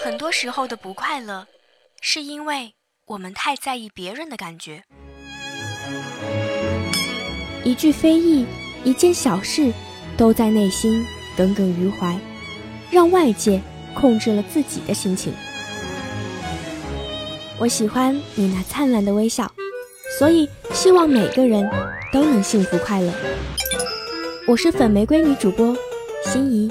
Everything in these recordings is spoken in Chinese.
很多时候的不快乐，是因为我们太在意别人的感觉。一句非议，一件小事，都在内心耿耿于怀，让外界控制了自己的心情。我喜欢你那灿烂的微笑，所以希望每个人都能幸福快乐。我是粉玫瑰女主播心怡。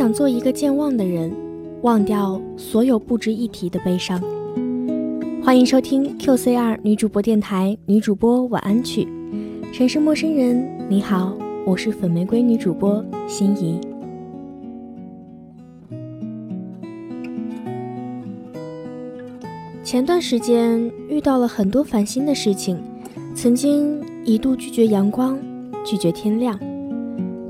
想做一个健忘的人，忘掉所有不值一提的悲伤。欢迎收听 QCR 女主播电台女主播晚安曲。城市陌生人，你好，我是粉玫瑰女主播心怡。前段时间遇到了很多烦心的事情，曾经一度拒绝阳光，拒绝天亮。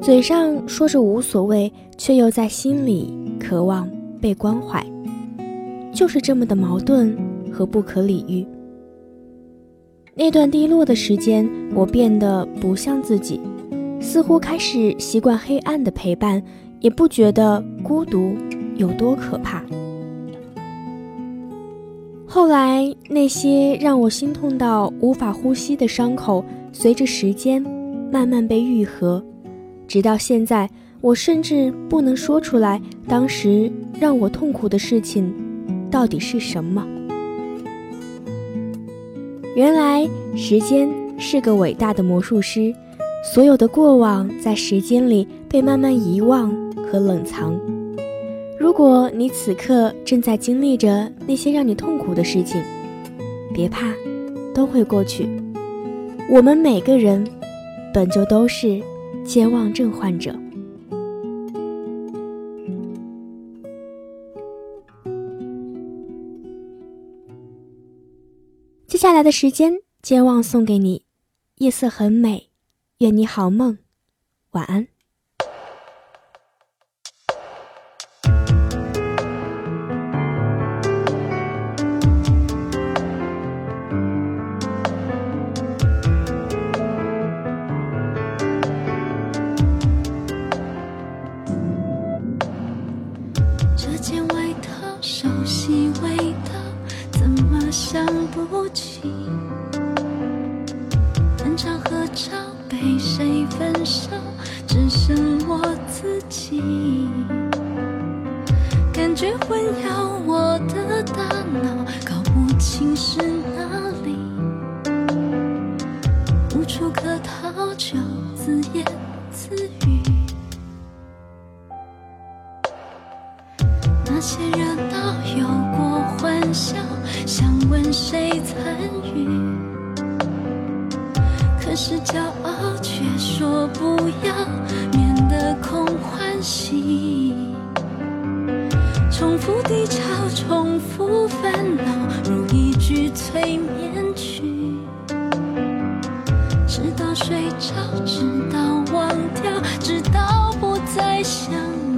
嘴上说着无所谓，却又在心里渴望被关怀，就是这么的矛盾和不可理喻。那段低落的时间，我变得不像自己，似乎开始习惯黑暗的陪伴，也不觉得孤独有多可怕。后来，那些让我心痛到无法呼吸的伤口，随着时间慢慢被愈合。直到现在，我甚至不能说出来，当时让我痛苦的事情到底是什么。原来，时间是个伟大的魔术师，所有的过往在时间里被慢慢遗忘和冷藏。如果你此刻正在经历着那些让你痛苦的事情，别怕，都会过去。我们每个人本就都是。健忘症患者。接下来的时间，健忘送给你。夜色很美，愿你好梦，晚安。想不起？翻张合照，被谁分手，只剩我自己。感觉混淆我的大脑，搞不清是哪是骄傲却说不要，免得空欢喜，重复低潮，重复烦恼，如一句催眠曲，直到睡着，直到忘掉，直到不再想你。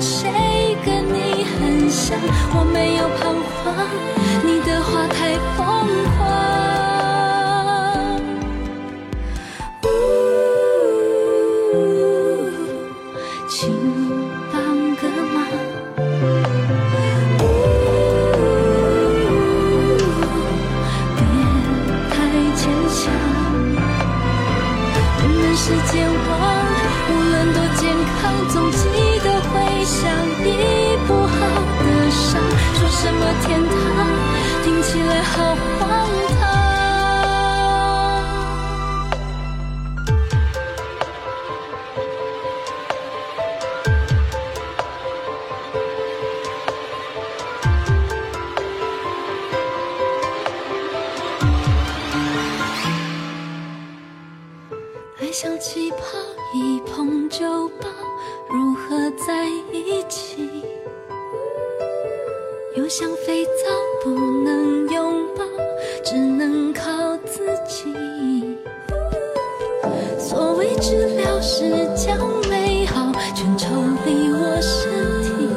谁跟你很像？我没有彷徨。就像肥皂不能拥抱只能靠自己。所谓治疗是将美好全抽离我身体。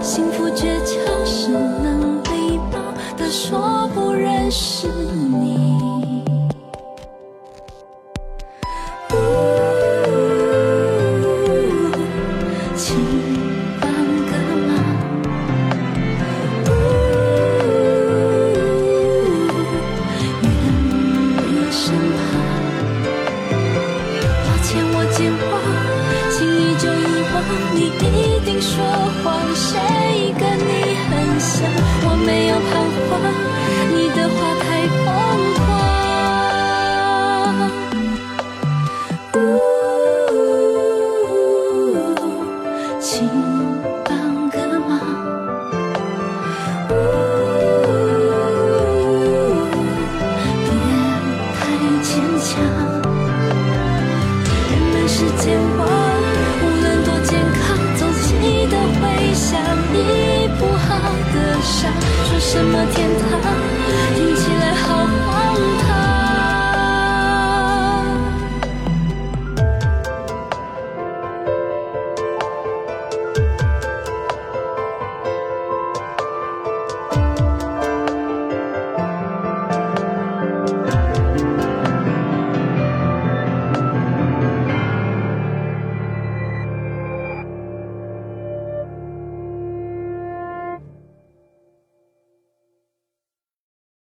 幸福诀窍是能礼貌的说不认识你。天堂。